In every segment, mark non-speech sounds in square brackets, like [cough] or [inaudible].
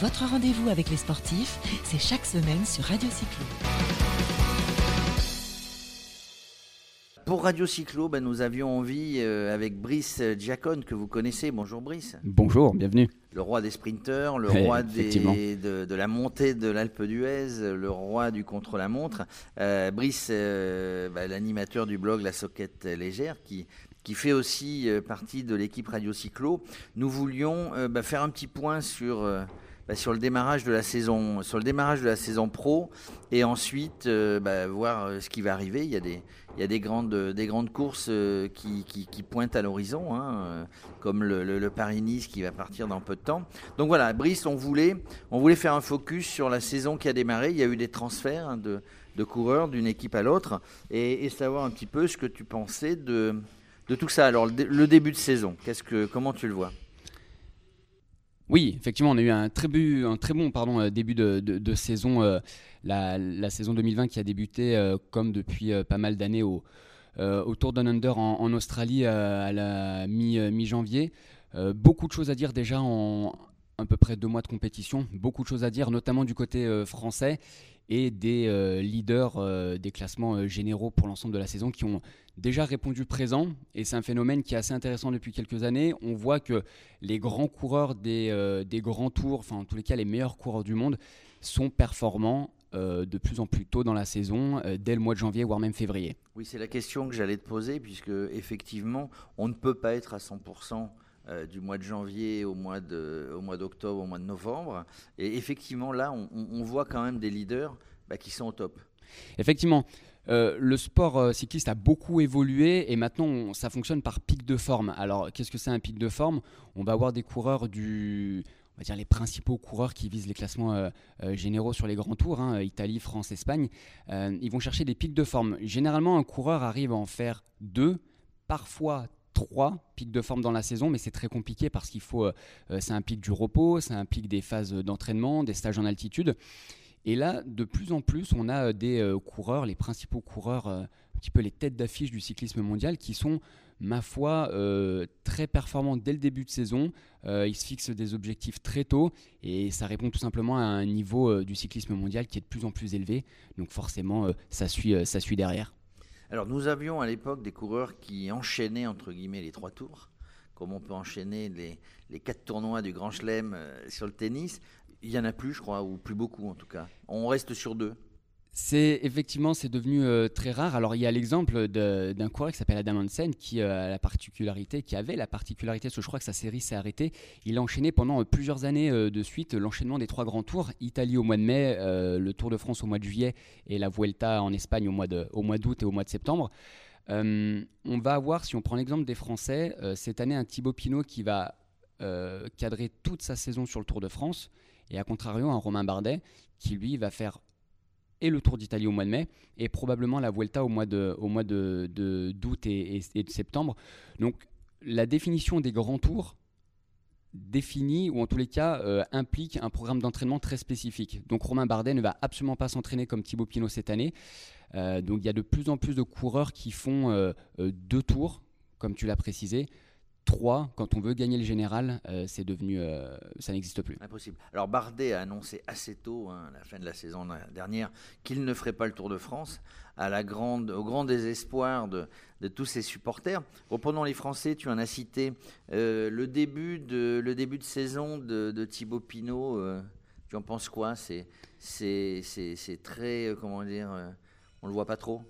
Votre rendez-vous avec les sportifs, c'est chaque semaine sur Radio Cyclo. Pour Radio Cyclo, ben, nous avions envie, euh, avec Brice Giacone, que vous connaissez, bonjour Brice, Bonjour, bienvenue. le roi des sprinteurs, le Ouais, roi des- de, de la montée de l'Alpe d'Huez, le roi du contre-la-montre. Euh, Brice, euh, bah, l'animateur du blog La Soquette Légère, qui, qui fait aussi euh, partie de l'équipe Radio Cyclo. Nous voulions euh, bah, faire un petit point sur, euh, bah, sur le démarrage de la saison, sur le démarrage de la saison pro, et ensuite euh, bah, voir euh, ce qui va arriver. Il y a des, des grandes, des grandes courses euh, qui, pointent à l'horizon, hein, euh, comme le, Paris-Nice qui va partir dans peu de temps. Donc voilà, Brice, on voulait, faire un focus sur la saison qui a démarré. Il y a eu des transferts hein, de, coureurs d'une équipe à l'autre, et, savoir un petit peu ce que tu pensais de, tout ça. Alors le début de saison, qu'est-ce que, comment tu le vois? Oui, effectivement, on a eu un très, un très bon pardon, euh, début de, de- saison, euh, la, la saison 2020 qui a débuté euh, comme depuis pas mal d'années au, au Tour Down Under en, Australie à la mi- mi-janvier. Beaucoup de choses à dire déjà en à peu près deux mois de compétition. Beaucoup de choses à dire, notamment du côté euh, français et des euh, leaders euh, des classements généraux pour l'ensemble de la saison qui ont déjà répondu présent. Et c'est un phénomène qui est assez intéressant depuis quelques années. On voit que les grands coureurs des, grands tours, enfin en tous les cas les meilleurs coureurs du monde, sont performants de plus en plus tôt dans la saison, dès le mois de janvier, voire même février. Oui, c'est la question que j'allais te poser, puisque effectivement, on ne peut pas être à 100% euh, du mois de janvier au mois de- au d'octobre, au mois de novembre. Et effectivement, là, on, voit quand même des leaders bah, qui sont au top. Effectivement, euh, le sport euh, cycliste a beaucoup évolué et maintenant ça fonctionne par pic de forme. Alors qu'est-ce que c'est un pic de forme? On va avoir des coureurs du, on va dire les principaux coureurs qui visent les classements généraux sur les grands tours, hein, Italie, France, Espagne. Ils vont chercher des pics de forme. Généralement, un coureur arrive à en faire deux, parfois trois pics de forme dans la saison, mais c'est très compliqué parce qu'il faut, euh, euh, c'est un pic du repos, c'est un pic des phases d'entraînement, des stages en altitude. Et là, de plus en plus, on a euh, des euh, coureurs, les principaux coureurs, euh, un petit peu les têtes d'affiche du cyclisme mondial, qui sont, ma foi, euh, très performants dès le début de saison. Euh, ils se fixent des objectifs très tôt et ça répond tout simplement à un niveau euh, du cyclisme mondial qui est de plus en plus élevé. Donc forcément, euh, ça, suit, euh, ça suit derrière. Alors, nous avions à l'époque des coureurs qui enchaînaient, entre guillemets, les trois tours, comme on peut enchaîner les, quatre tournois du Grand Chelem euh, sur le tennis. Il y en a plus, je crois, ou plus beaucoup en tout cas. On reste sur deux. C'est effectivement c'est devenu euh, très rare. Alors il y a l'exemple d'un coureur qui s'appelle Adam Hansen qui euh, a la particularité, qui avait la particularité, parce que je crois que sa série s'est arrêtée. Il a enchaîné pendant euh, plusieurs années de suite l'enchaînement des trois grands tours Italie au mois de mai, le Tour de France au mois de juillet et la Vuelta en Espagne au mois de au mois d'août et au mois de septembre. On va avoir, si on prend l'exemple des Français, cette année un Thibaut Pinot qui va cadrer toute sa saison sur le Tour de France et à contrario un Romain Bardet qui lui va faire et le Tour d'Italie au mois de mai, et probablement la Vuelta au mois de, au mois de, d'août et, et- de septembre. Donc la définition des grands tours définit, ou en tous les cas euh, implique un programme d'entraînement très spécifique. Donc Romain Bardet ne va absolument pas s'entraîner comme Thibaut Pinot cette année. Euh, donc il y a de plus en plus de coureurs qui font euh, deux tours, comme tu l'as précisé. Trois, quand on veut gagner le général, euh, c'est devenu, euh, ça n'existe plus. Impossible. Alors Bardet a annoncé assez tôt, hein, à la fin de la saison dernière, qu'il ne ferait pas le Tour de France, à la grande, au grand désespoir de, tous ses supporters. Reprenons les Français, tu en as cité euh, le, début de, le début de saison de, Thibaut Pinot. tu en penses quoi? C'est très, comment dire, on le voit pas trop?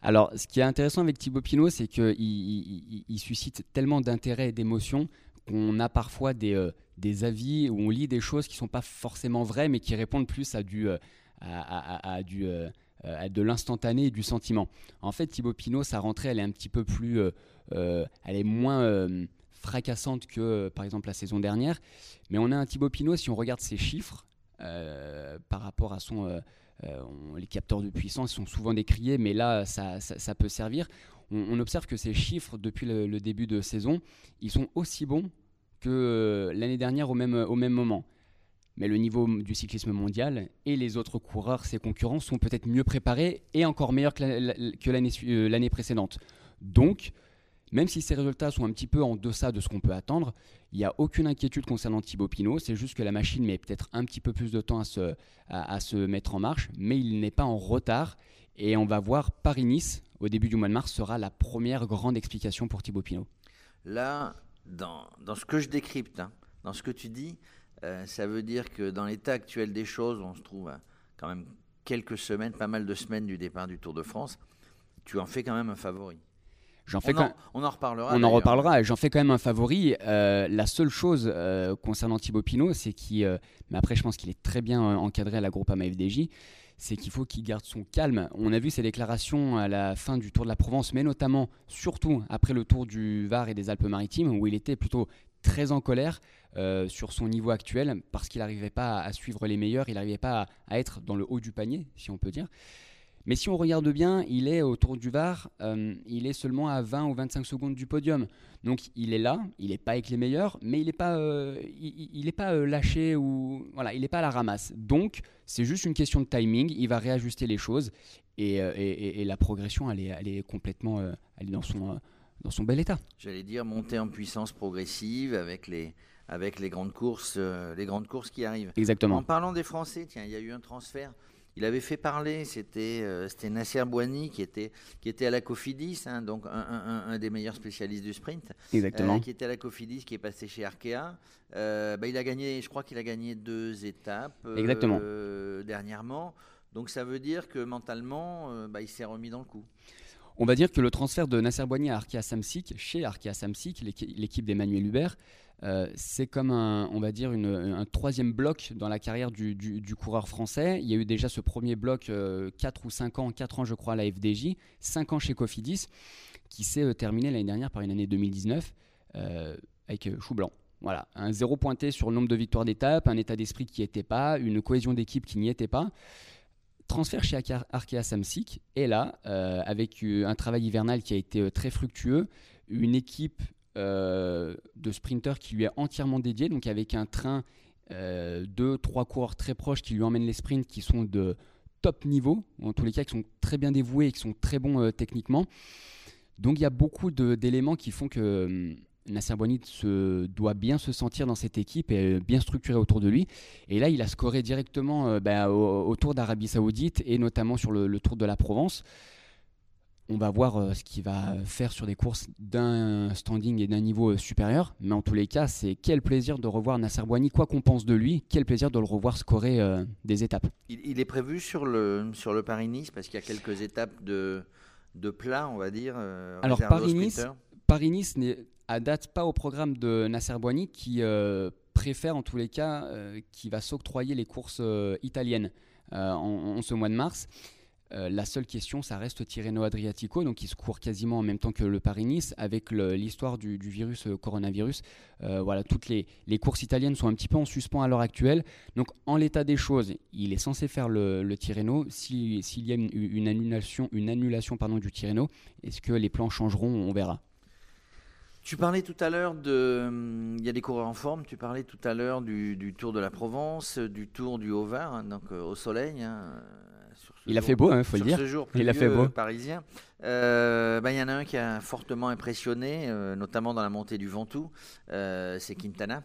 Alors, ce qui est intéressant avec Thibaut Pinot, c'est qu'il il, il- il suscite tellement d'intérêt et d'émotion qu'on a parfois des, euh, avis où on lit des choses qui ne sont pas forcément vraies, mais qui répondent plus à, du, euh, à, du, euh, à de l'instantané et du sentiment. En fait, Thibaut Pinot, sa rentrée, elle est un petit peu plus... elle est moins fracassante que, par exemple, la saison dernière. Mais on a un Thibaut Pinot, si on regarde ses chiffres, par rapport à son... euh, les capteurs de puissance sont souvent décriés, mais là, ça, peut servir. On, observe que ces chiffres, depuis le, début de saison, ils sont aussi bons que euh, l'année dernière au même, au même moment. Mais le niveau du cyclisme mondial et les autres coureurs, ses concurrents, sont peut-être mieux préparés et encore meilleurs que euh, l'année précédente. Donc, Même si ses résultats sont un petit peu en deçà de ce qu'on peut attendre, il n'y a aucune inquiétude concernant Thibaut Pinot. C'est juste que la machine met peut-être un petit peu plus de temps à se, à, se mettre en marche, mais il n'est pas en retard. Et on va voir Paris-Nice au début du mois de mars sera la première grande explication pour Thibaut Pinot. Là, dans, dans ce que je décrypte, hein, dans ce que tu dis, euh, ça veut dire que dans l'état actuel des choses, on se trouve quand même quelques semaines, pas mal de semaines du départ du Tour de France. Tu en fais quand même un favori. J'en fais on, en, on, en, reparlera. On en reparlera. J'en fais quand même un favori. Euh, la seule chose euh, concernant Thibaut Pinot, c'est qu'il. mais après, je pense qu'il est très bien encadré à la Groupama FDJ c'est qu'il faut qu'il garde son calme. On a vu ses déclarations à la fin du Tour de la Provence, mais notamment, surtout après le Tour du Var et des Alpes-Maritimes, où il était plutôt très en colère euh, sur son niveau actuel parce qu'il n'arrivait pas à suivre les meilleurs, il n'arrivait pas à, être dans le haut du panier, si on peut dire. Mais si on regarde bien, il est autour du Var, euh, il est seulement à 20 ou 25 secondes du podium. Donc il est là, il n'est pas avec les meilleurs, mais il n'est pas, euh, il, est pas lâché ou voilà, il n'est pas à la ramasse. Donc c'est juste une question de timing. Il va réajuster les choses et, et, la progression, elle est, elle est complètement, elle est dans son dans son bel état. J'allais dire monter en puissance progressive avec les, avec les grandes courses, euh, les grandes courses qui arrivent. Exactement. En parlant des Français, tiens, il y a eu un transfert. Il avait fait parler, c'était euh, Nasser Bouani qui était, qui était à la Cofidis, hein, donc un, un, des meilleurs spécialistes du sprint. Exactement. Euh, qui était à la Cofidis, qui est passé chez Arkea. Bah, il a gagné, je crois qu'il a gagné deux étapes Exactement. dernièrement. Donc ça veut dire que mentalement, bah, il s'est remis dans le coup. On va dire que le transfert de Nasser Boigny à Arkea Samsic, chez Arkea Samsic, l'équipe d'Emmanuel Hubert, euh, c'est comme un, on va dire un troisième bloc dans la carrière du, coureur français. Il y a eu déjà ce premier bloc 4 euh, ou 5 ans, 4 ans je crois à la FDJ, 5 ans chez Cofidis, qui s'est euh, terminé l'année dernière par une année 2019 avec chou blanc. Voilà, un zéro pointé sur le nombre de victoires d'étape, un état d'esprit qui n'y était pas, une cohésion d'équipe qui n'y était pas transfert chez Arkea Samsic et là, euh, avec euh, un travail hivernal qui a été euh, très fructueux, une équipe de sprinteurs qui lui est entièrement dédiée, donc avec un train, deux, trois coureurs très proches qui lui emmènent les sprints qui sont de top niveau, en tous les cas qui sont très bien dévoués et qui sont très bons techniquement. Donc il y a beaucoup d'éléments qui font que hum, Nasser Bonit se, doit bien se sentir dans cette équipe et bien structuré autour de lui. Et là, il a scoré directement euh, bah, au, Tour d'Arabie Saoudite et notamment sur le, Tour de la Provence. On va voir euh, ce qu'il va faire sur des courses d'un standing et d'un niveau euh, supérieur. Mais en tous les cas, c'est quel plaisir de revoir Nasser Boigny, quoi qu'on pense de lui, quel plaisir de le revoir scorer des étapes. Il, est prévu sur le, sur le Paris-Nice parce qu'il y a quelques étapes de, de plat, on va dire. Alors Paris-Nice, Paris-Nice n'est à date pas au programme de Nasser Boigny qui euh, préfère en tous les cas, euh, qui va s'octroyer les courses euh, italiennes en, ce mois de mars. la seule question, ça reste Tirreno Adriatico, donc qui se court quasiment en même temps que le Paris-Nice, avec l'histoire du, virus coronavirus. voilà, toutes les, courses italiennes sont un petit peu en suspens à l'heure actuelle. Donc, en l'état des choses, il est censé faire le, le Tirreno. S'il y a une, annulation, du Tirreno, est-ce que les plans changeront? On verra. Tu parlais tout à l'heure de. Il y a des coureurs en forme. Tu parlais tout à l'heure du, Tour de la Provence, du Tour du Haut-Var, hein, donc euh, au soleil. Hein, il a fait beau, il hein, faut le dire. Ce jour il a fait beau. parisien. Euh, bah, il y en a un qui a fortement impressionné, euh, notamment dans la montée du Ventoux. c'est Quintana.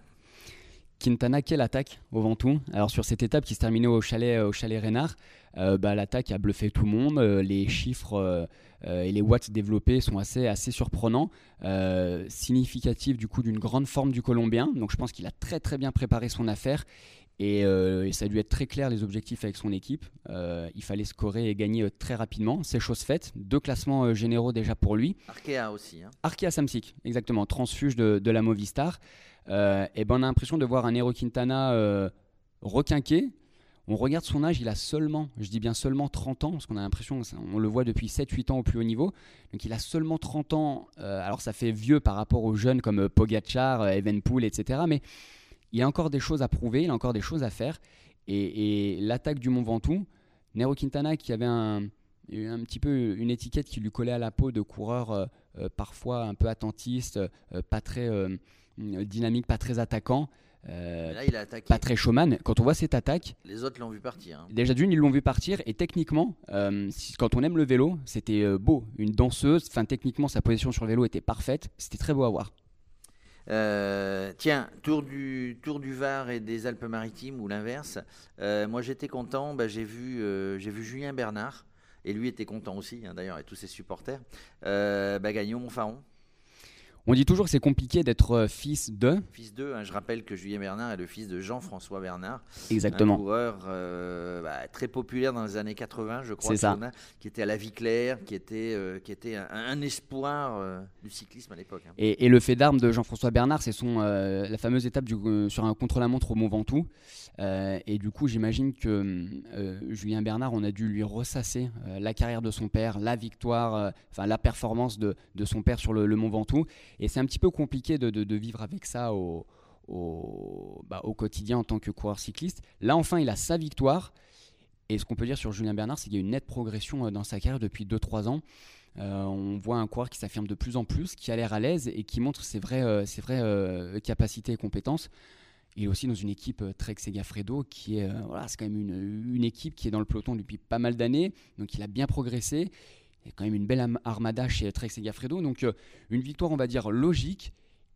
Quintana, quelle attaque au Ventoux Alors sur cette étape qui se terminait au chalet, au chalet Reynard, bah, l'attaque a bluffé tout le monde. les chiffres et les watts développés sont assez, assez surprenants, euh, significatifs du coup d'une grande forme du Colombien. Donc je pense qu'il a très très bien préparé son affaire et, euh, ça a dû être très clair les objectifs avec son équipe. il fallait scorer et gagner très rapidement. C'est chose faite. Deux classements généraux déjà pour lui. Arkea aussi. Hein. Arkea Samsic, exactement. Transfuge de, de la Movistar. et ben on a l'impression de voir un Hero Quintana requinqué, on regarde son âge, il a seulement, je dis bien seulement 30 ans, parce qu'on a l'impression, on le voit depuis 7-8 ans au plus haut niveau. Donc il a seulement 30 ans, euh, alors ça fait vieux par rapport aux jeunes comme euh, Pogachar, euh, Evenpool, etc. Mais il a encore des choses à prouver, il a encore des choses à faire. Et, l'attaque du Mont Ventoux, Nero Quintana qui avait un, un petit peu une étiquette qui lui collait à la peau de coureur parfois un peu attentiste, pas très dynamique, pas très attaquant. Là, il a attaqué. pas très showman. Quand on voit cette attaque, Les autres l'ont vu partir. hein. déjà d'une, ils l'ont vu partir. Et techniquement, euh, si- quand on aime le vélo, c'était euh, beau. Une danseuse, enfin techniquement, sa position sur le vélo était parfaite. C'était très beau à voir. Euh, tiens, tour du, tour du Var et des Alpes-Maritimes ou l'inverse. Euh, moi, j'étais content. bah, j'ai vu, euh, j'ai vu Julien Bernard. Et lui était content aussi, hein, d'ailleurs, et tous ses supporters. Euh, bah, Montfaron. On dit toujours que c'est compliqué d'être euh, fils de. Fils d'eux, hein, je rappelle que Julien Bernard est le fils de Jean-François Bernard, un Exactement. coureur euh, bah, très populaire dans les années 80, je crois, C'est ça. Fiona, qui était à la vie claire, qui était, euh, qui était un, un espoir euh, du cyclisme à l'époque. hein. Et, et le fait d'armes de Jean-François Bernard, c'est son la fameuse étape du, sur un contre-la-montre au Mont Ventoux. Et du coup, j'imagine que Julien Bernard, on a dû lui ressasser la carrière de son père, la victoire, enfin la performance de, de son père sur le, le Mont Ventoux. Et c'est un petit peu compliqué de, vivre avec ça bah, au quotidien en tant que coureur cycliste. Là, enfin, il a sa victoire. Et ce qu'on peut dire sur Julien Bernard, c'est qu'il y a une nette progression euh, dans sa carrière depuis 2-3 ans. Euh, on voit un coureur qui s'affirme de plus en plus, qui a l'air à l'aise et qui montre ses vraies, euh, capacités et compétences. Il est aussi dans une équipe Trek Segafredo qui est, voilà, c'est quand même une équipe qui est dans le peloton depuis pas mal d'années, donc il a bien progressé. Il y a quand même une belle armada chez Trek Segafredo, donc euh, une victoire, on va dire, logique.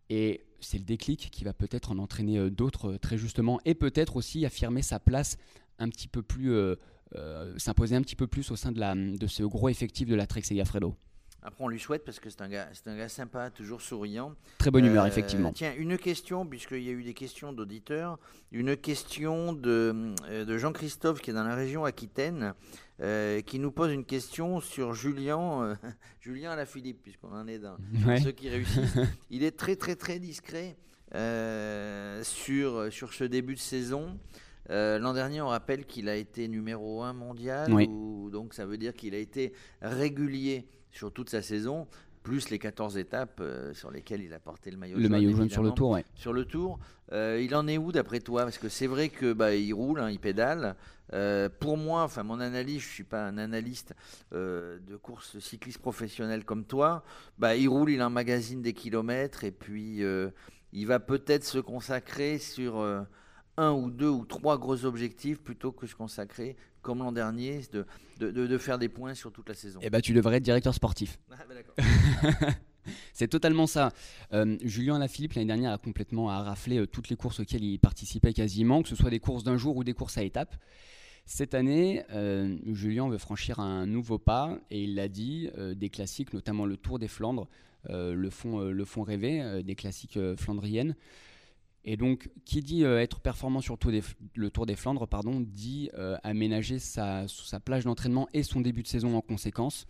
Et c'est le déclic qui va peut-être en entraîner euh, d'autres euh, très justement, et peut-être aussi affirmer sa place un petit peu plus, euh, euh, s'imposer un petit peu plus au sein de, la, de ce gros effectif de la Trek Segafredo. Après, on lui souhaite parce que c'est un gars, c'est un gars sympa, toujours souriant. Très bonne humeur, Euh, effectivement. Tiens, une question, puisqu'il y a eu des questions d'auditeurs, une question de, de Jean-Christophe qui est dans la région Aquitaine, euh, qui nous pose une question sur Julien, euh, [laughs] Julien Alaphilippe, puisqu'on en est dans Ouais. ceux qui réussissent. [laughs] Il est très très très discret euh, sur, sur ce début de saison. L'an dernier, on rappelle qu'il a été numéro 1 mondial, Oui. donc ça veut dire qu'il a été régulier sur toute sa saison, plus les 14 étapes euh, sur lesquelles il a porté le maillot Le jaune. maillot jaune sur le tour, ouais. Sur le tour, euh, il en est où d'après toi? Parce que c'est vrai que bah, il roule, hein, il pédale. Euh, pour moi, enfin mon analyse, je suis pas un analyste de course cycliste professionnelle comme toi. Bah, il roule, il emmagasine des kilomètres et puis il va peut-être se consacrer sur un ou deux ou trois gros objectifs plutôt que se consacrer comme l'an dernier de, de, faire des points sur toute la saison. Eh ben, tu devrais être directeur sportif. Ah, bah. [laughs] C'est totalement ça. Euh, Julien Lafilippe, l'année dernière, a complètement a raflé euh, toutes les courses auxquelles il participait quasiment, que ce soit des courses d'un jour ou des courses à étapes. Cette année, euh, Julien veut franchir un nouveau pas et il l'a dit, des classiques, notamment le Tour des Flandres, le, font, le font rêver, des classiques flandriennes. Et donc, qui dit euh, être performant sur le Tour des Flandres, dit euh, aménager sa plage d'entraînement et son début de saison en conséquence.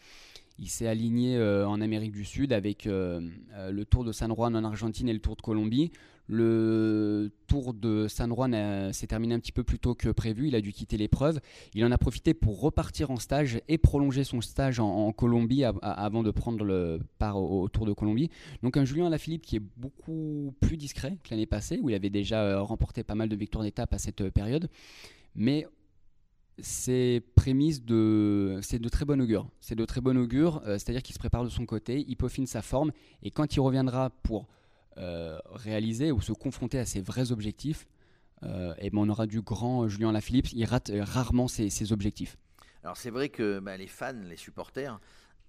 Il s'est aligné euh, en Amérique du Sud avec euh, euh, le Tour de San Juan en Argentine et le Tour de Colombie. Le Tour de San Juan s'est terminé un petit peu plus tôt que prévu. Il a dû quitter l'épreuve. Il en a profité pour repartir en stage et prolonger son stage en, Colombie avant de prendre le part au, au Tour de Colombie. Donc un Julien Alaphilippe qui est beaucoup plus discret que l'année passée, où il avait déjà remporté pas mal de victoires d'étape à cette période. Mais c'est prémisse de c'est de très bon augure. C'est de très bon augure, euh, c'est-à-dire qu'il se prépare de son côté, il peaufine sa forme et quand il reviendra pour euh, réaliser ou se confronter à ses vrais objectifs, euh, eh ben on aura du grand Julien Lafilippe. Il rate rarement ses, ses objectifs. Alors c'est vrai que bah, les fans, les supporters,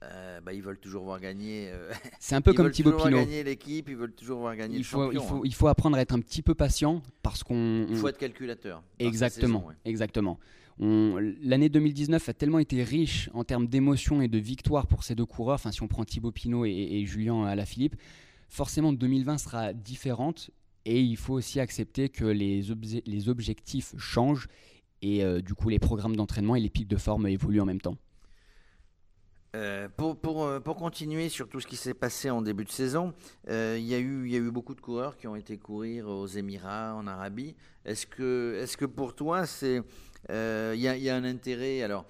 euh, bah, ils veulent toujours voir gagner. euh, [laughs] C'est un peu ils comme veulent Thibaut toujours voir Pinot. gagner l'équipe, ils veulent toujours voir gagner Il le faut, il, champion. faut, hein. il faut apprendre à être un petit peu patient parce qu'on Il faut on- être calculateur. Exactement, saison, ouais. exactement. L'année 2019 a tellement été riche en termes d'émotions et de victoires pour ces deux coureurs. Enfin, si on prend Thibaut Pinot et, et Julien Alaphilippe, forcément 2020 sera différente et il faut aussi accepter que les, obje- les objectifs changent et euh, du coup les programmes d'entraînement et les pics de forme évoluent en même temps. Euh, euh, pour continuer sur tout ce qui s'est passé en début de saison, il y, a eu- beaucoup de coureurs qui ont été courir aux Émirats, en Arabie. Est que pour toi, c'est, euh, il y, a, un intérêt Alors,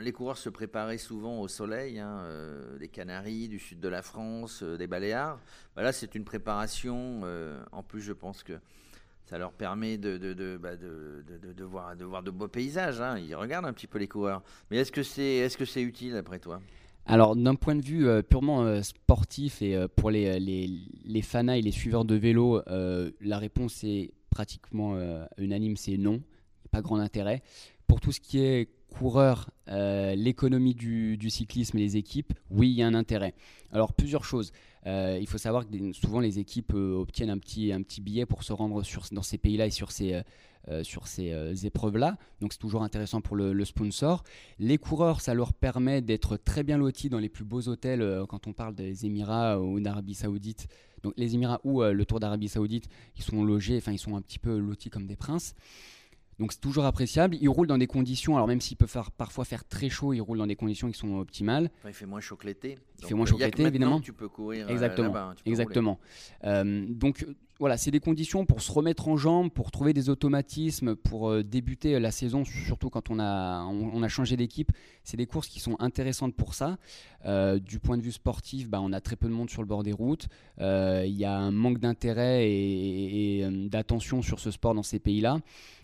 les coureurs se préparaient souvent au soleil, hein, euh, des Canaries, du sud de la France, euh, des Baléares. Bah là, c'est une préparation. en plus, je pense que ça leur permet de, bah, voir, de beaux paysages. hein. Ils regardent un petit peu les coureurs. Mais est-ce que c'est est -ce c'est utile, après toi? Alors, d'un point de vue purement sportif et pour les, les, et les suiveurs de vélo, la réponse est pratiquement unanime, c'est non. Grand intérêt. Pour tout ce qui est coureur, l'économie du, cyclisme et les équipes, oui, il y a un intérêt. Alors plusieurs choses. il faut savoir que souvent les équipes obtiennent un petit, un petit billet pour se rendre sur, dans ces pays-là et sur ces, euh, sur ces euh, épreuves-là. Donc c'est toujours intéressant pour le, sponsor. Les coureurs, ça leur permet d'être très bien lotis dans les plus beaux hôtels euh, quand on parle des Émirats ou d'Arabie Saoudite. Donc les Émirats ou le Tour d'Arabie Saoudite, ils sont logés, enfin ils sont un petit peu lotis comme des princes. Donc c'est toujours appréciable. Ils roulent dans des conditions, alors même s'il peut faire, parfois faire très chaud, ils roulent dans des conditions qui sont optimales. il fait moins chaud que l'été. Il fait moins chaud que l'été, évidemment. Tu peux courir Exactement. Là Exactement. donc voilà, c'est des conditions pour se remettre en jambe, pour trouver des automatismes, pour euh, débuter la saison, surtout quand on a, on, a changé d'équipe. C'est des courses qui sont intéressantes pour ça. Euh, du point de vue sportif, bah, on a très peu de monde sur le bord des routes. Euh, il y a un manque d'intérêt et d'attention sur ce sport dans ces pays-là.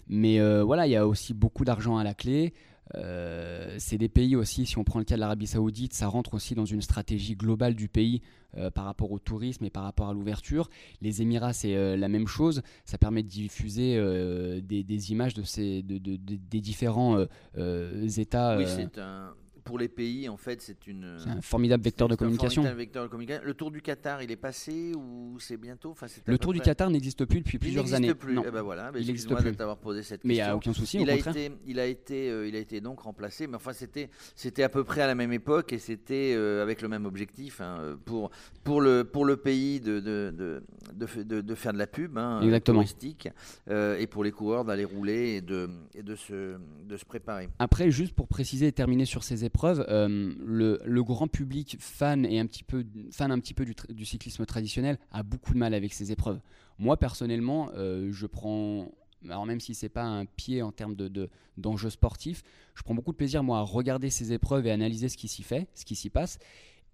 Mais voilà, il y a aussi beaucoup d'argent à la clé. Euh, c'est des pays aussi, si on prend le cas de l'Arabie Saoudite, ça rentre aussi dans une stratégie globale du pays euh, par rapport au tourisme et par rapport à l'ouverture. Les Émirats, c'est euh, la même chose. Ça permet de diffuser des, images de ces, des différents États. Oui, c'est un pour les pays, en fait, c'est une. un formidable vecteur de communication. vecteur de communication. Le Tour du Qatar, il est passé ou c'est bientôt? Enfin, Le Tour du Qatar n'existe plus depuis plusieurs années. Plus. Non. Eh ben voilà, il n'existe plus. posé cette question. Mais il n'y a aucun souci. Il au a contraire. été, il a été, euh, il a été donc remplacé. Mais enfin, c'était, c'était à peu près à la même époque et c'était euh, avec le même objectif hein, pour pour le pour le pays de de, de, de, faire de la pub hein, touristique euh, et pour les coureurs d'aller rouler et de et de se de se préparer. Après, juste pour préciser et terminer sur ces épreuves le, grand public fan, et un petit peu, fan un petit peu du, cyclisme traditionnel a beaucoup de mal avec ces épreuves. Moi, personnellement, euh, je prends alors même si c'est pas un pied en termes de, d'enjeux sportifs, je prends beaucoup de plaisir moi à regarder ces épreuves et analyser ce qui s'y fait, ce qui s'y passe.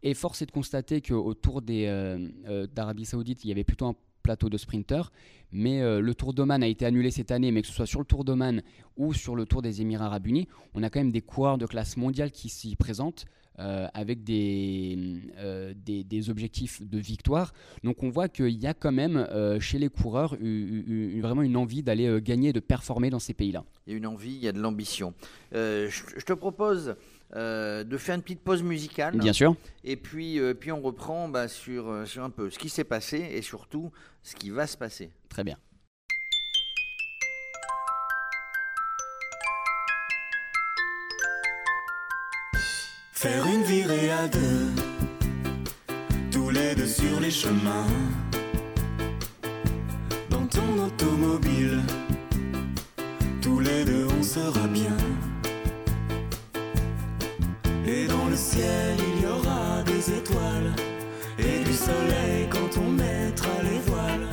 Et force est de constater qu'autour des euh, euh, d'Arabie Saoudite, il y avait plutôt un plateau de sprinteurs, mais le Tour d'Oman a été annulé cette année, mais que ce soit sur le Tour d'Oman ou sur le Tour des Émirats Arabes Unis, on a quand même des coureurs de classe mondiale qui s'y présentent. Euh, avec euh, des, des, objectifs de victoire. Donc on voit qu'il y a quand même euh, chez les coureurs vraiment une envie d'aller gagner, de performer dans ces pays-là. Il y a une envie, il y a de l'ambition. Je, te propose de faire une petite pause musicale. Bien sûr. Et puis, puis on reprend bah, sur, sur un peu ce qui s'est passé et surtout ce qui va se passer. Très bien. Faire une virée à deux, tous les deux sur les chemins. Dans ton automobile, tous les deux on sera bien. Ciel, il y aura des étoiles et du soleil quand on mettra les voiles.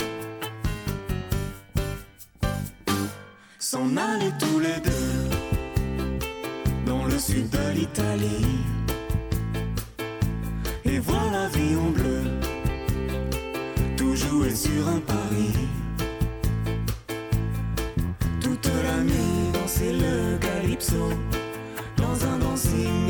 S'en aller tous les deux dans le sud de l'Italie et voir la vie en bleu, tout jouer sur un pari. Toute la nuit danser le calypso, dans un dancing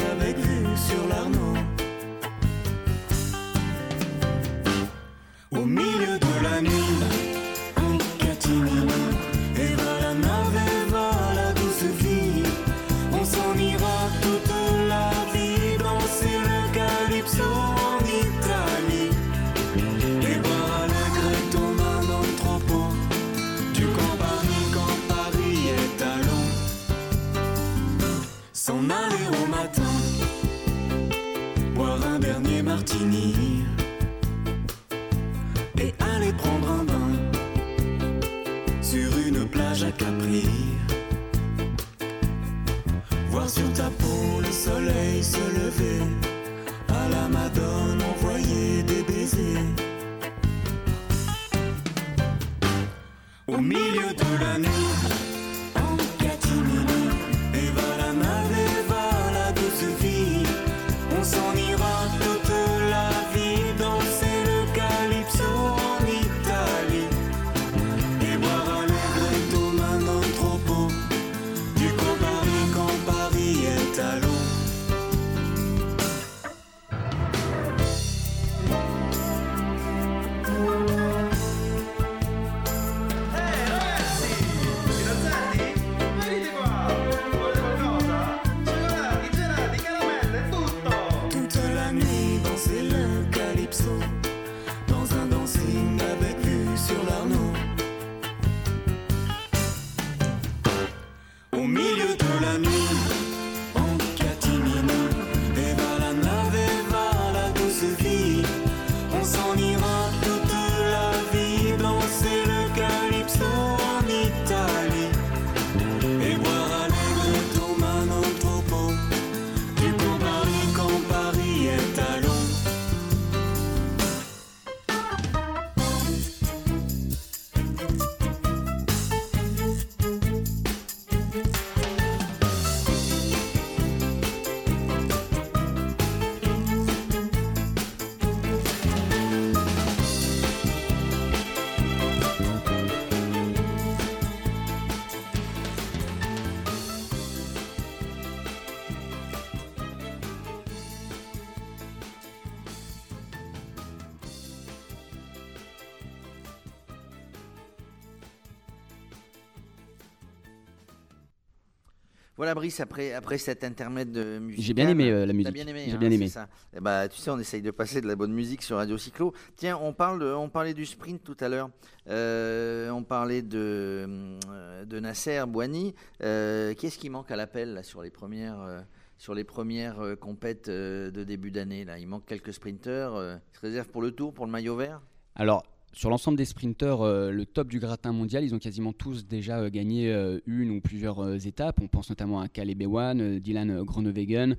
Voilà Brice, après, après cet intermède musical. J'ai bien aimé euh, la musique. T'as bien aimé, J'ai hein, bien c'est aimé. ça. Eh bah, tu sais, on essaye de passer de la bonne musique sur Radio Cyclo. Tiens, on, parle on parlait du sprint tout à l'heure. Euh, on parlait de, euh, de Nasser Bouani. Euh, Qu'est-ce qui manque à l'appel sur les premières, euh, sur les premières euh, compètes euh, de début d'année Il manque quelques sprinteurs. euh, ils se réservent pour le tour, pour le maillot vert? Alors, sur l'ensemble des sprinteurs, euh, le top du gratin mondial, ils ont quasiment tous déjà euh, gagné euh, une ou plusieurs étapes. On pense notamment à Caleb Ewan, Dylan Groenewegen,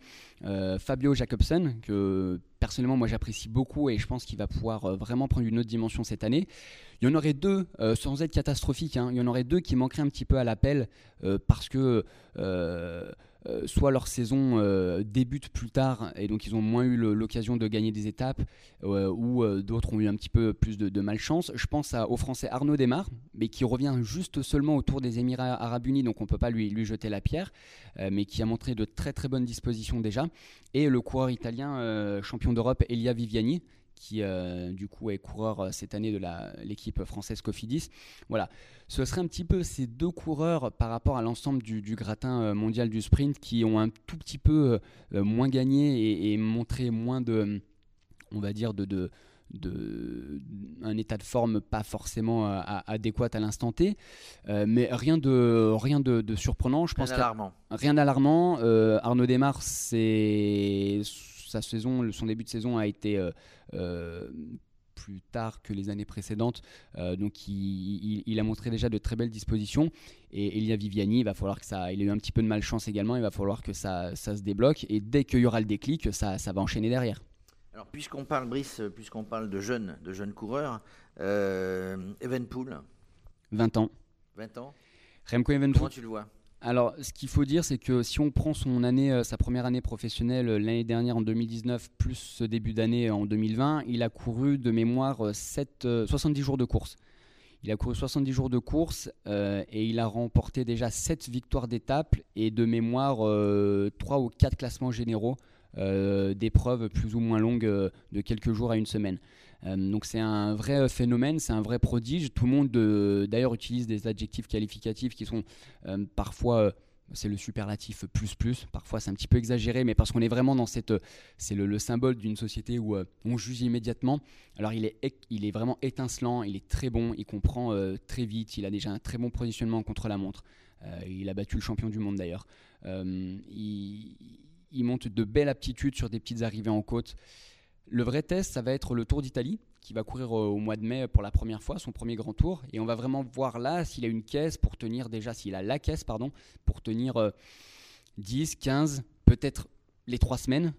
Fabio Jacobsen, que personnellement moi j'apprécie beaucoup et je pense qu'il va pouvoir vraiment prendre une autre dimension cette année. Il y en aurait deux, sans être catastrophique, hein, il y en aurait deux qui manqueraient un petit peu à l'appel parce que euh, soit leur saison euh, débute plus tard et donc ils ont moins eu l'occasion de gagner des étapes, euh, ou d'autres ont eu un petit peu plus de, malchance. Je pense au Français Arnaud Desmar, mais qui revient juste seulement autour des Émirats Arabes Unis, donc on ne peut pas lui, lui jeter la pierre, mais qui a montré de très très bonnes dispositions déjà. Et le coureur italien champion d'Europe Elia Viviani, qui euh, du coup est coureur euh, cette année de l'équipe française Cofidis. Voilà, ce serait un petit peu ces deux coureurs par rapport à l'ensemble du, du gratin euh, mondial du sprint qui ont un tout petit peu moins gagné et, et montré moins de, on va dire, de, de, de- un état de forme pas forcément adéquat à l'instant T, mais rien de, rien de, de surprenant. Je pense Rien qu'à- alarmant. Rien d'alarmant. Arnaud Desmar, c'est sa saison, son début de saison a été euh, euh, plus tard que les années précédentes, Euh, donc il, il- il a montré déjà de très belles dispositions. Et Elia Viviani, il va falloir que ça, il a eu un petit peu de malchance également. Il va falloir que ça, ça se débloque. Et dès qu'il y aura le déclic, ça, ça va enchaîner derrière. Alors, puisqu'on parle, Brice, puisqu'on parle de jeunes, de jeunes coureurs, euh, Evenpool, 20 ans. 20 ans, Remco Evenepoel. comment tu le vois? Alors, ce qu'il faut dire, c'est que si on prend son année, euh, sa première année professionnelle euh, l'année dernière en 2019, plus ce début d'année en 2020, il a couru de mémoire euh, sept- euh, 70 jours de course. Il a couru 70 jours de course euh, et il a remporté déjà 7 victoires d'étape et de mémoire 3 ou 4 classements généraux euh, d'épreuves plus ou moins longues euh, de quelques jours à une semaine. Euh, donc c'est un vrai euh, phénomène, c'est un vrai prodige. Tout le monde euh, d'ailleurs utilise des adjectifs qualificatifs qui sont parfois c'est le superlatif plus plus, parfois c'est un petit peu exagéré, mais parce qu'on est vraiment dans cette, c'est le, le symbole d'une société où on juge immédiatement. Alors il est, il est vraiment étincelant, il est très bon, il comprend très vite, il a déjà un très bon positionnement contre la montre. Il a battu le champion du monde d'ailleurs. Il, il monte de belles aptitudes sur des petites arrivées en côte. Le vrai test, ça va être le Tour d'Italie, qui va courir euh, au mois de mai pour la première fois, son premier grand tour. Et on va vraiment voir là s'il a une caisse pour tenir déjà, s'il a la caisse, pardon, pour tenir euh, 10, 15, peut-être les 3 semaines.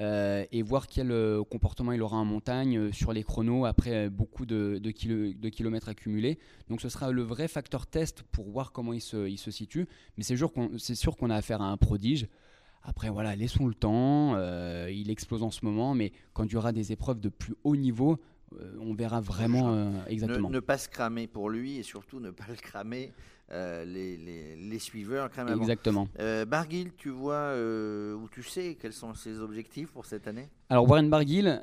euh, et voir quel euh, comportement il aura en montagne euh, sur les chronos après euh, beaucoup de, de kilo- de kilomètres accumulés. Donc ce sera le vrai facteur test pour voir comment il se, situe. Mais c'est sûr qu'on a affaire à un prodige. Après, voilà, laissons le temps. euh, il explose en ce moment, mais quand il y aura des épreuves de plus haut niveau, euh, on verra vraiment euh, ne, exactement. ne pas se cramer pour lui et surtout ne pas le cramer euh, les, les, les suiveurs. Avant. Exactement. Euh, Barguil, tu vois ou tu sais quels sont ses objectifs pour cette année? Alors Warren Barguil,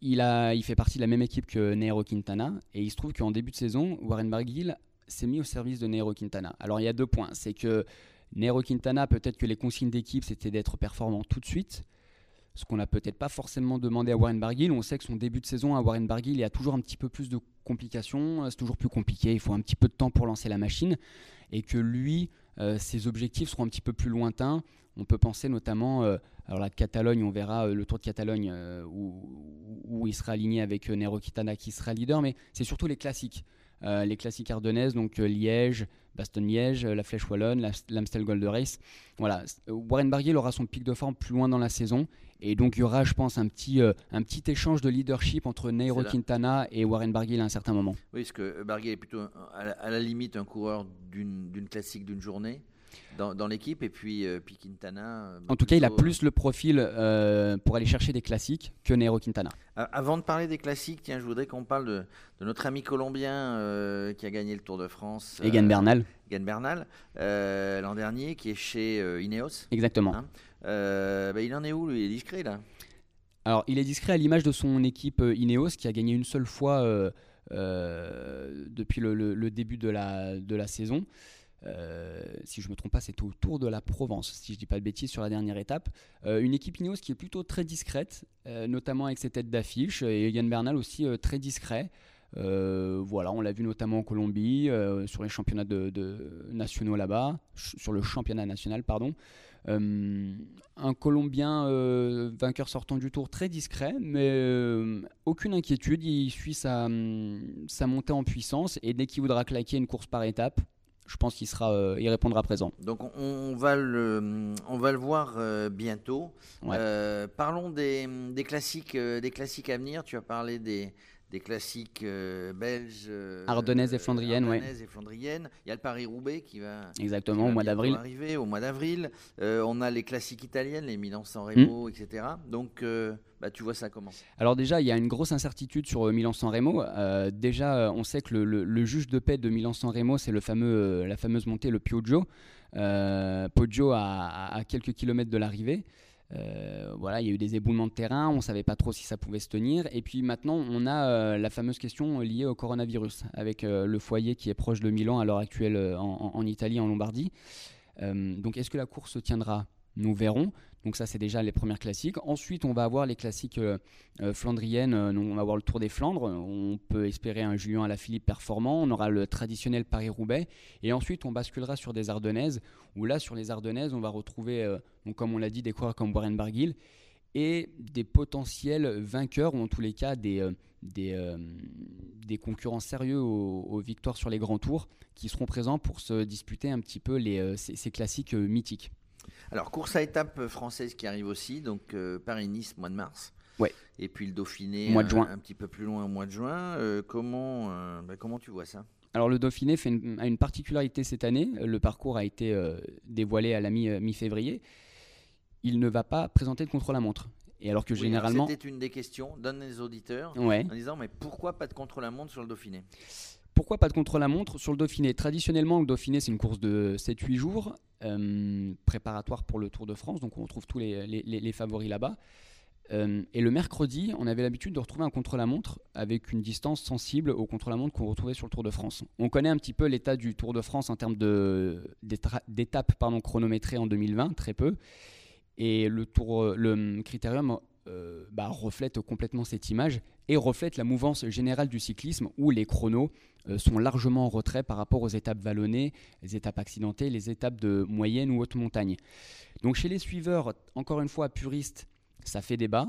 il, a, il fait partie de la même équipe que Nairo Quintana, et il se trouve qu'en début de saison, Warren Barguil s'est mis au service de Nairo Quintana. Alors il y a deux points, c'est que Nairo Quintana, peut-être que les consignes d'équipe, c'était d'être performant tout de suite, ce qu'on n'a peut-être pas forcément demandé à Warren Barguil. On sait que son début de saison à Warren Barguil, il y a toujours un petit peu plus de complications, c'est toujours plus compliqué, il faut un petit peu de temps pour lancer la machine, et que lui, euh, ses objectifs seront un petit peu plus lointains. On peut penser notamment, euh, alors la Catalogne, on verra euh, le Tour de Catalogne euh, où, il sera aligné avec euh, Nairo Quintana qui sera leader, mais c'est surtout les classiques. Euh, les classiques ardennaises, donc euh, Liège, Bastogne-Liège, euh, la Flèche Wallonne, la- l'Amstel Gold Race. Voilà, Warren Barguil aura son pic de forme plus loin dans la saison. Et donc il y aura, je pense, un petit, euh, un petit échange de leadership entre Nairo. Quintana et Warren Barguil à un certain moment. Oui, parce que Barguil est plutôt à la, à la limite un coureur d'une classique d'une journée dans, dans l'équipe et puis, euh, puis Quintana. euh, En tout cas, il a plutôt- plus le profil euh, pour aller chercher des classiques que Nairo Quintana. Avant de parler des classiques, tiens, je voudrais qu'on parle de, de notre ami colombien euh, qui a gagné le Tour de France. Egan euh, Bernal, Egan Bernal, euh, l'an dernier, qui est chez euh, Ineos. exactement. Hein Euh, bah, il en est où, lui? Il est discret, là? Alors, il est discret à l'image de son équipe euh, Ineos qui a gagné une seule fois euh, euh, depuis le, le- le début de la, de la saison. Si je ne me trompe pas, c'est au Tour de la Provence, si je ne dis pas de bêtises, sur la dernière étape. une équipe Ineos qui est plutôt très discrète, notamment avec ses têtes d'affiche, et Yann Bernal aussi très discret. voilà, on l'a vu notamment en Colombie, sur les championnats de, nationaux là-bas, sur le championnat national, pardon. Euh, un Colombien euh, vainqueur sortant du tour très discret, mais euh, aucune inquiétude. Il suit sa, montée en puissance et dès qu'il voudra claquer une course par étape, je pense qu'il sera, il répondra présent. Donc on, va le, on va le voir bientôt. parlons des, des classiques, des classiques à venir. Tu as parlé des, des classiques euh, belges. Euh, Ardennaises et flandriennes, oui. et flandriennes. Il y a le Paris-Roubaix qui va. Exactement, au mois d'avril. arriver au mois d'avril. Euh, on a les classiques italiennes, les Milan-San Remo, hmm. etc. Donc, bah, tu vois ça comment? Alors, déjà, il y a une grosse incertitude sur Milan-San Remo. déjà, on sait que le, juge de paix de Milan-San Remo, c'est le fameux, la fameuse montée, le Poggio. Poggio à quelques kilomètres de l'arrivée. Euh, voilà, il y a eu des éboulements de terrain, on ne savait pas trop si ça pouvait se tenir. Et puis maintenant, on a euh, la fameuse question liée au coronavirus, avec euh, le foyer qui est proche de Milan à l'heure actuelle en, en, Italie, en Lombardie. donc est-ce que la course se tiendra? Nous verrons. Donc ça, c'est déjà les premières classiques. Ensuite, on va avoir les classiques euh, euh, flandriennes. Euh, on va avoir le Tour des Flandres. On peut espérer un Julien Alaphilippe performant. On aura le traditionnel Paris-Roubaix. Et ensuite, on basculera sur des Ardennaises, où là, sur les Ardennaises, on va retrouver, comme on l'a dit, des coureurs comme Warren Barguil et des potentiels vainqueurs, ou en tous les cas des, concurrents sérieux aux, victoires sur les grands tours, qui seront présents pour se disputer un petit peu ces classiques mythiques. Alors, course à étapes française qui arrive aussi, donc euh, Paris-Nice, mois de mars. Ouais. Et puis le Dauphiné, mois de juin. Un, petit peu plus loin au mois de juin. Euh, comment, euh, bah, comment tu vois ça? Alors le Dauphiné fait une, a une particularité cette année. Le parcours a été dévoilé à la mi-février. il ne va pas présenter de contre-la-montre. Et alors que généralement. C'était une des questions d'un des auditeurs en disant mais pourquoi pas de contre-la-montre sur le Dauphiné? Pourquoi pas de contre-la-montre sur le Dauphiné? Traditionnellement, le Dauphiné, c'est une course de 7-8 jours, euh, préparatoire pour le Tour de France, donc on retrouve tous les, favoris là-bas. Euh, et le mercredi, on avait l'habitude de retrouver un contre-la-montre avec une distance sensible au contre-la-montre qu'on retrouvait sur le Tour de France. On connaît un petit peu l'état du Tour de France en termes d'étapes chronométrées en 2020, très peu. Et le, tour, le critérium euh, bah, reflète complètement cette image et reflète la mouvance générale du cyclisme où les chronos euh, sont largement en retrait par rapport aux étapes vallonnées, les étapes accidentées, les étapes de moyenne ou haute montagne. Donc chez les suiveurs, encore une fois, puristes, ça fait débat.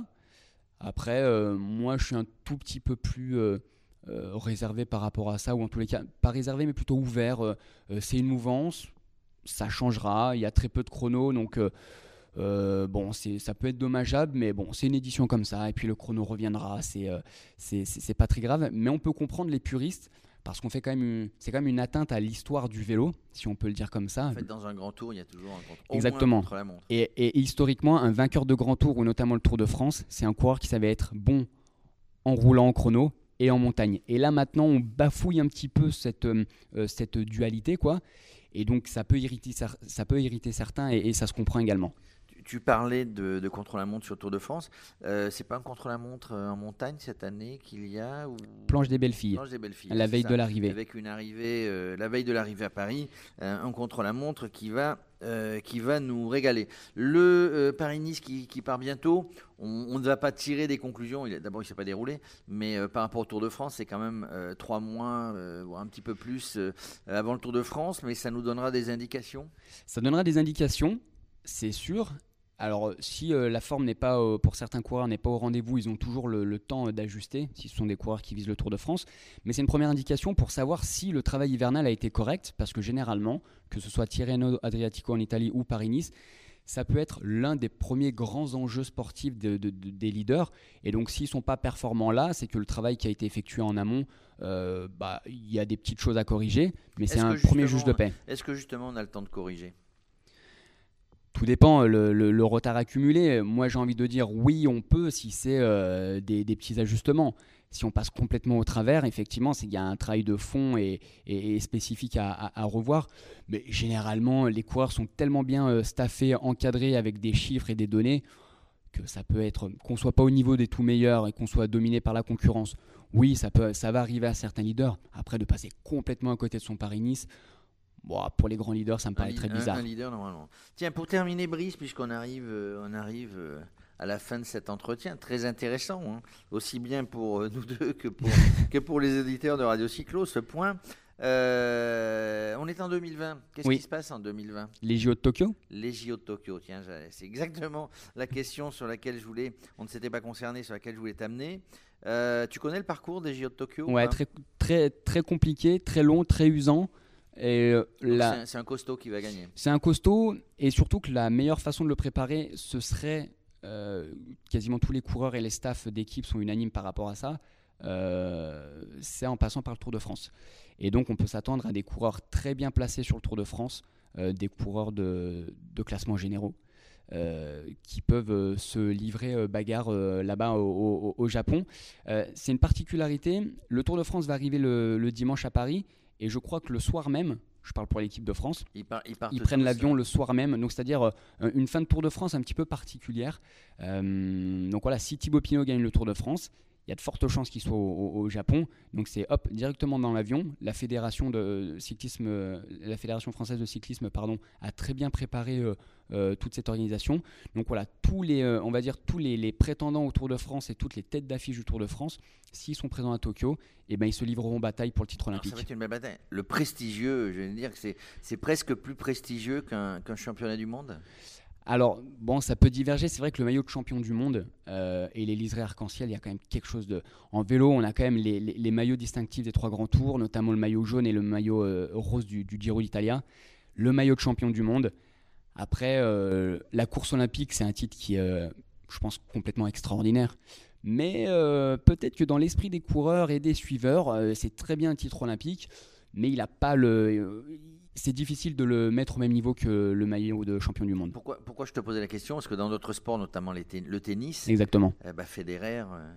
Après, euh, moi, je suis un tout petit peu plus réservé par rapport à ça, ou en tous les cas, pas réservé, mais plutôt ouvert. c'est une mouvance, ça changera, il y a très peu de chronos, donc euh, bon, ça peut être dommageable, mais bon, c'est une édition comme ça, et puis le chrono reviendra, euh, c'est pas très grave. Mais on peut comprendre les puristes, parce qu'on fait quand même, c'est quand même une atteinte à l'histoire du vélo, si on peut le dire comme ça. En fait, dans un grand tour, il y a toujours un contre, Exactement. la montre. Et, et, historiquement, un vainqueur de grand tour, ou notamment le Tour de France, c'est un coureur qui savait être bon en roulant en chrono et en montagne. Et là, maintenant, on bafouille un petit peu cette, euh, cette dualité, quoi. Et donc, ça peut irriter, ça peut irriter certains, et ça se comprend également tu parlais de, contre-la-montre sur Tour de France. Euh, c'est pas un contre-la-montre euh, en montagne cette année qu'il y a ou... Planche des belles filles. Planche des belles filles. La veille de l'arrivée. Avec une arrivée, euh, la veille de l'arrivée à Paris, un contre-la-montre qui va qui va nous régaler. Le Paris-Nice qui, part bientôt, on, ne va pas tirer des conclusions. D'abord, il ne s'est pas déroulé, mais par rapport au Tour de France, c'est quand même trois mois, voire un petit peu plus avant le Tour de France, mais ça nous donnera des indications. Ça donnera des indications, c'est sûr. Alors, si euh, la forme n'est pas, euh, pour certains coureurs, n'est pas au rendez-vous, ils ont toujours le, temps euh, d'ajuster, si ce sont des coureurs qui visent le Tour de France. Mais c'est une première indication pour savoir si le travail hivernal a été correct, parce que généralement, que ce soit Tirreno Adriatico en Italie ou Paris-Nice, ça peut être l'un des premiers grands enjeux sportifs des leaders. Et donc, s'ils ne sont pas performants là, c'est que le travail qui a été effectué en amont, bah, il y a des petites choses à corriger, mais c'est un premier juge de paix. Est-ce que justement on a le temps de corriger? Tout dépend, le, retard accumulé. Moi, j'ai envie de dire oui, on peut si c'est euh, des, petits ajustements. Si on passe complètement au travers, effectivement, c'est qu'il y a un travail de fond et, spécifique à, revoir. Mais généralement, les coureurs sont tellement bien euh, staffés, encadrés avec des chiffres et des données que ça peut être qu'on soit pas au niveau des tout meilleurs et qu'on soit dominé par la concurrence. Oui, ça peut, ça va arriver à certains leaders. Après, de passer complètement à côté de son Paris-Nice, Bon, pour les grands leaders, ça me paraît Un très li- un- bizarre. Un, leader, normalement. Tiens, pour terminer, Brice, puisqu'on arrive, euh, on arrive euh, à la fin de cet entretien, très intéressant, hein, aussi bien pour euh, nous deux que pour, [laughs] que pour les éditeurs de Radio Cyclo, ce point. On est en 2020. Qu'est-ce Oui. qui se passe en 2020 Les JO de Tokyo Les JO de Tokyo, tiens, c'est exactement la question sur laquelle je voulais, on ne s'était pas concerné, sur laquelle je voulais t'amener. Tu connais le parcours des JO de Tokyo ou Ouais, très, très, très compliqué, très long, très usant. Et euh, c'est un- costaud qui va gagner. C'est un costaud et surtout que la meilleure façon de le préparer, ce serait euh, quasiment tous les coureurs et les staffs d'équipe sont unanimes par rapport à ça. euh, c'est en passant par le Tour de France. Et donc on peut s'attendre à des coureurs très bien placés sur le Tour de France, euh, des coureurs de, de classement généraux. qui peuvent se livrer bagarre là-bas au, au- au Japon. C'est une particularité. Le Tour de France va arriver le- le dimanche à Paris et je crois que le soir même, je parle pour l'équipe de France, Ils, par- ils partent ils prennent l'avion euh, le soir même, donc c'est-à-dire euh, une fin de Tour de France un petit peu particulière. Euh, donc voilà, si Thibaut Pinot gagne le Tour de France, il y a de fortes chances qu'il soit au, Japon. Donc c'est hop directement dans l'avion. La fédération de cyclisme, euh, la fédération française de cyclisme, pardon, a très bien préparé euh, euh, toute cette organisation. Donc voilà, tous les, euh, on va dire tous les, les prétendants au Tour de France et toutes les têtes d'affiche du Tour de France, s'ils sont présents à Tokyo, eh ben ils se livreront bataille pour le titre Alors, ça olympique. va être une belle bataille. Le prestigieux, je vais dire que c'est, presque plus prestigieux qu'un, qu'un championnat du monde? Alors, bon, ça peut diverger. C'est vrai que le maillot de champion du monde euh, et les liserés arc-en-ciel, il y a quand même quelque chose de. En vélo, on a quand même les, maillots distinctifs des trois grands tours, notamment le maillot jaune et le maillot euh, rose du, Giro d'Italia. Le maillot de champion du monde. Après, euh, la course olympique, c'est un titre qui est, je pense, complètement extraordinaire. Mais peut-être que dans l'esprit des coureurs et des suiveurs, c'est très bien un titre olympique, mais il a pas le. C'est difficile de le mettre au même niveau que le maillot de champion du monde. Pourquoi, pourquoi je te posais la question? Parce que dans d'autres sports, notamment les le tennis, Exactement. eh ben, Federer, euh,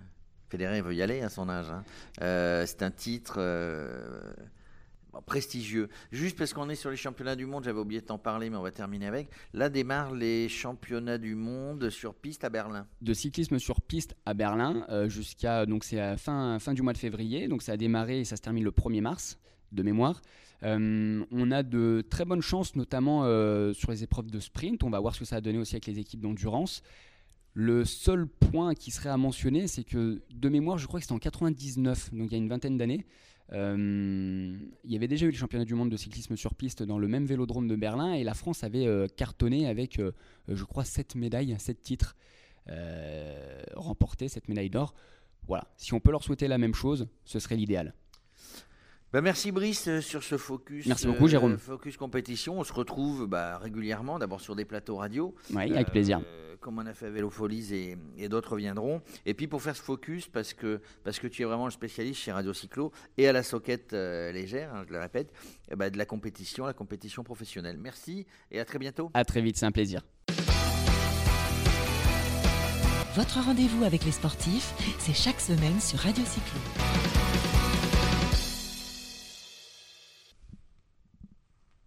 Federer veut y aller à son âge. hein. Euh, c'est un titre euh, prestigieux. Juste parce qu'on est sur les championnats du monde, j'avais oublié de t'en parler, mais on va terminer avec. Là démarrent les championnats du monde sur piste à Berlin. de cyclisme sur piste à Berlin euh, jusqu'à donc c'est à fin fin du mois de février donc ça a démarré et ça se termine le 1er mars de mémoire. Euh, on a de très bonnes chances notamment euh, sur les épreuves de sprint. On va voir ce que ça a donné aussi avec les équipes d'endurance. Le seul point qui serait à mentionner, c'est que de mémoire, je crois que c'était en 99, donc il y a une vingtaine d'années. euh, il y avait déjà eu le championnat du monde de cyclisme sur piste dans le même vélodrome de Berlin et la France avait cartonné avec, je crois, 7 médailles, 7 titres remportés, cette médaille d'or. Voilà, si on peut leur souhaiter la même chose, ce serait l'idéal. Ben, merci Brice euh, sur ce focus. Merci beaucoup, Jérôme. Focus compétition. On se retrouve bah, régulièrement, d'abord sur des plateaux radio. Oui, avec Euh, plaisir. Comme on a fait à Vélo Folies et, et d'autres viendront. Et puis pour faire ce focus, parce que, parce que tu es vraiment le spécialiste chez Radio Cyclo et à la soquette euh, légère, hein, je le répète, eh ben, de la compétition, la compétition professionnelle. Merci et à très bientôt. À très vite, c'est un plaisir. Votre rendez-vous avec les sportifs, c'est chaque semaine sur Radio Cyclo.